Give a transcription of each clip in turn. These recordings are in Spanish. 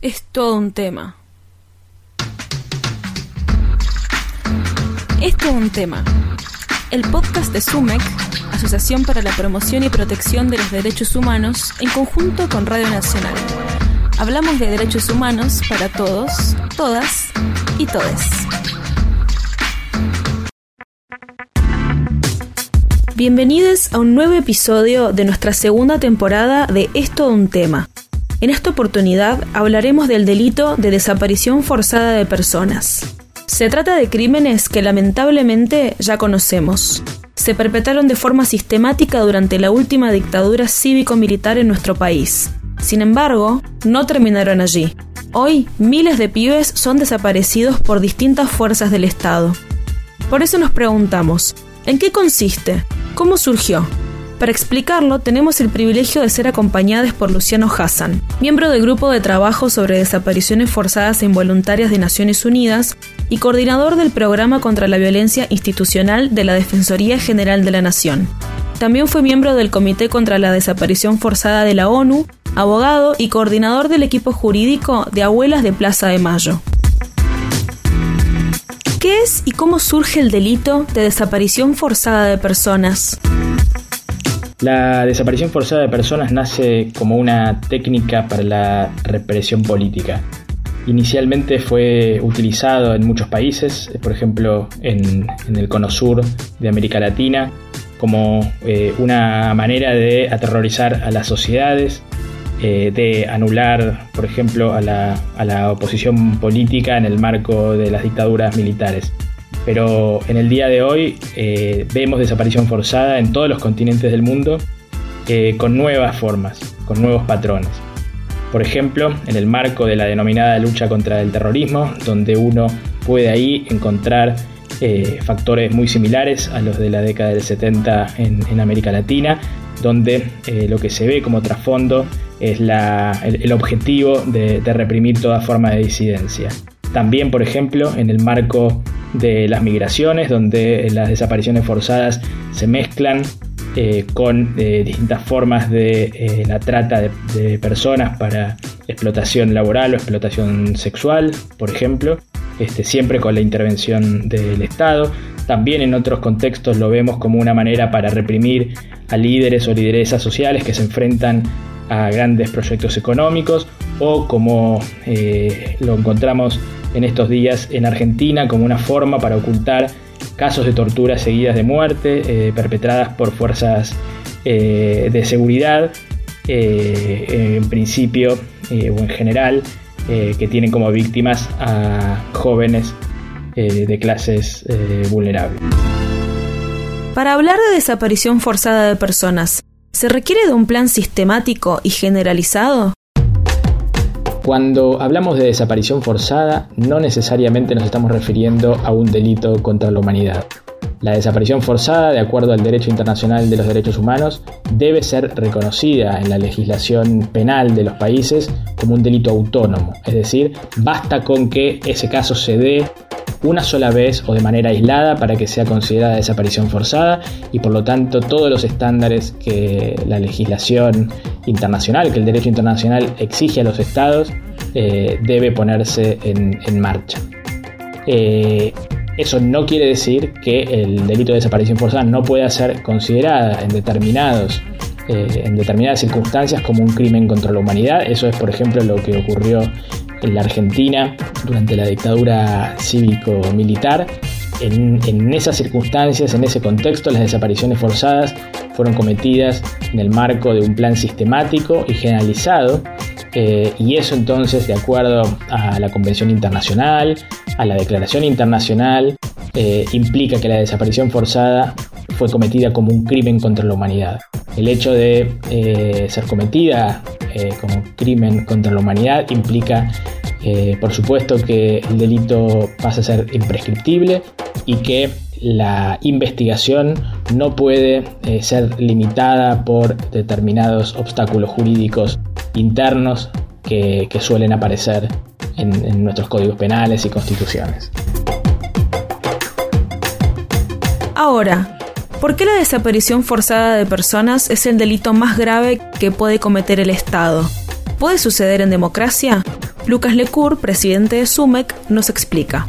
es todo un tema. Es todo un tema. El podcast de SUMEC, Asociación para la Promoción y Protección de los Derechos Humanos, en conjunto con Radio Nacional. Hablamos de derechos humanos para todos, todas y todes. Bienvenidos a un nuevo episodio de nuestra segunda temporada de Es todo un tema. En esta oportunidad hablaremos del delito de desaparición forzada de personas. Se trata de crímenes que lamentablemente ya conocemos. Se perpetraron de forma sistemática durante la última dictadura cívico-militar en nuestro país. Sin embargo, no terminaron allí. Hoy, miles de pibes son desaparecidos por distintas fuerzas del Estado. Por eso nos preguntamos, ¿en qué consiste? ¿Cómo surgió? Para explicarlo, tenemos el privilegio de ser acompañados por Luciano Hassan, miembro del Grupo de Trabajo sobre Desapariciones Forzadas e Involuntarias de Naciones Unidas y coordinador del Programa contra la Violencia Institucional de la Defensoría General de la Nación. También fue miembro del Comité contra la Desaparición Forzada de la ONU, abogado y coordinador del equipo jurídico de Abuelas de Plaza de Mayo. ¿Qué es y cómo surge el delito de desaparición forzada de personas? La desaparición forzada de personas nace como una técnica para la represión política. Inicialmente fue utilizado en muchos países, por ejemplo en, el cono sur de América Latina, como eh, una manera de aterrorizar a las sociedades, eh, de anular, por ejemplo, a la oposición política en el marco de las dictaduras militares pero en el día de hoy eh, vemos desaparición forzada en todos los continentes del mundo eh, con nuevas formas, con nuevos patrones. Por ejemplo, en el marco de la denominada lucha contra el terrorismo, donde uno puede ahí encontrar eh, factores muy similares a los de la década del 70 en, América Latina, donde lo que se ve como trasfondo es el, objetivo de, de reprimir toda forma de disidencia. También, por ejemplo, en el marco de las migraciones, donde las desapariciones forzadas se mezclan eh, con eh, distintas formas de eh, la trata de, personas para explotación laboral o explotación sexual, por ejemplo, este, siempre con la intervención del Estado. También en otros contextos lo vemos como una manera para reprimir a líderes o lideresas sociales que se enfrentan a grandes proyectos económicos o como lo encontramos en estos días en Argentina como una forma para ocultar casos de torturas seguidas de muerte eh, perpetradas por fuerzas eh, de seguridad, eh, en principio o en general, que tienen como víctimas a jóvenes de clases vulnerables. Para hablar de desaparición forzada de personas, ¿se requiere de un plan sistemático y generalizado? Cuando hablamos de desaparición forzada, no necesariamente nos estamos refiriendo a un delito contra la humanidad. La desaparición forzada, de acuerdo al derecho internacional de los derechos humanos, debe ser reconocida en la legislación penal de los países como un delito autónomo, es decir, basta con que ese caso se dé una sola vez o de manera aislada para que sea considerada desaparición forzada y por lo tanto todos los estándares que la legislación internacional, que el derecho internacional exige a los estados, eh, debe ponerse en, marcha. Eh, eso no quiere decir que el delito de desaparición forzada no pueda ser considerada en determinados eh, en determinadas circunstancias como un crimen contra la humanidad. Eso es, por ejemplo, lo que ocurrió en la Argentina durante la dictadura cívico-militar. En, esas circunstancias, en ese contexto, las desapariciones forzadas fueron cometidas en el marco de un plan sistemático y generalizado, eh, y eso entonces, de acuerdo a la Convención Internacional, a la Declaración Internacional, eh, implica que la desaparición forzada fue cometida como un crimen contra la humanidad. El hecho de eh, ser cometida como crimen contra la humanidad implica, por supuesto, que el delito pasa a ser imprescriptible y que la investigación no puede ser limitada por determinados obstáculos jurídicos internos que, suelen aparecer en nuestros códigos penales y constituciones. Ahora, ¿Por qué la desaparición forzada de personas es el delito más grave que puede cometer el Estado? ¿Puede suceder en democracia? Lucas Lecour, presidente de SUMEC, nos explica.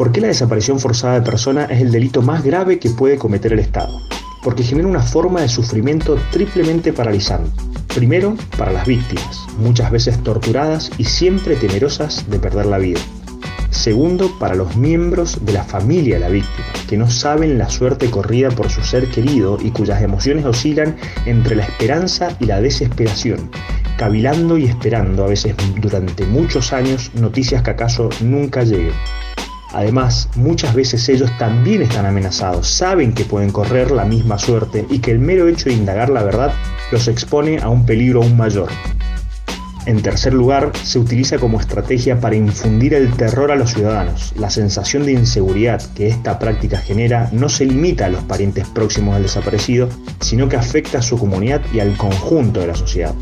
¿Por qué la desaparición forzada de personas es el delito más grave que puede cometer el Estado? Porque genera una forma de sufrimiento triplemente paralizante. Primero, para las víctimas, muchas veces torturadas y siempre temerosas de perder la vida. Segundo, para los miembros de la familia de la víctima, que no saben la suerte corrida por su ser querido y cuyas emociones oscilan entre la esperanza y la desesperación, cavilando y esperando a veces durante muchos años noticias que acaso nunca lleguen. Además, muchas veces ellos también están amenazados, saben que pueden correr la misma suerte y que el mero hecho de indagar la verdad los expone a un peligro aún mayor. En tercer lugar, se utiliza como estrategia para infundir el terror a los ciudadanos. La sensación de inseguridad que esta práctica genera no se limita a los parientes próximos del desaparecido, sino que afecta a su comunidad y al conjunto de la sociedad.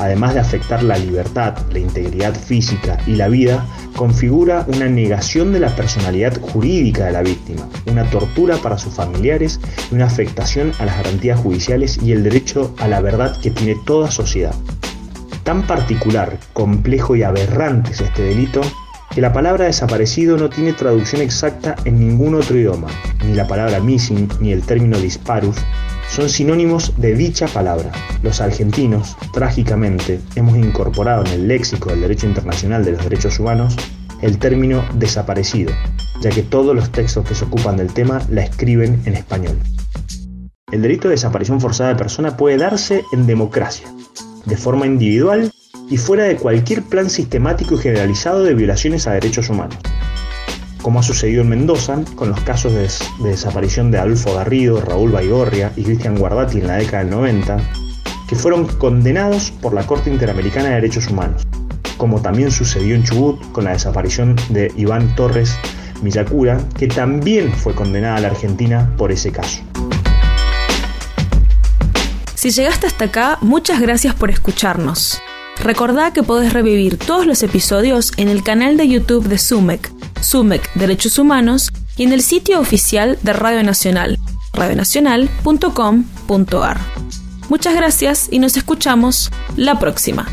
Además de afectar la libertad, la integridad física y la vida, configura una negación de la personalidad jurídica de la víctima, una tortura para sus familiares y una afectación a las garantías judiciales y el derecho a la verdad que tiene toda sociedad. Tan particular, complejo y aberrante es este delito que la palabra desaparecido no tiene traducción exacta en ningún otro idioma, ni la palabra missing ni el término disparus son sinónimos de dicha palabra. Los argentinos, trágicamente, hemos incorporado en el léxico del derecho internacional de los derechos humanos el término desaparecido, ya que todos los textos que se ocupan del tema la escriben en español. El delito de desaparición forzada de persona puede darse en democracia, de forma individual y fuera de cualquier plan sistemático y generalizado de violaciones a derechos humanos, como ha sucedido en Mendoza con los casos de, desaparición de Adolfo Garrido, Raúl Baigorria y Cristian Guardati en la década del 90, que fueron condenados por la Corte Interamericana de Derechos Humanos, como también sucedió en Chubut con la desaparición de Iván Torres Villacura, que también fue condenada a la Argentina por ese caso. Si llegaste hasta acá, muchas gracias por escucharnos. Recordá que podés revivir todos los episodios en el canal de YouTube de SUMEC, SUMEC Derechos Humanos, y en el sitio oficial de Radio Nacional, radionacional.com.ar. Muchas gracias y nos escuchamos la próxima.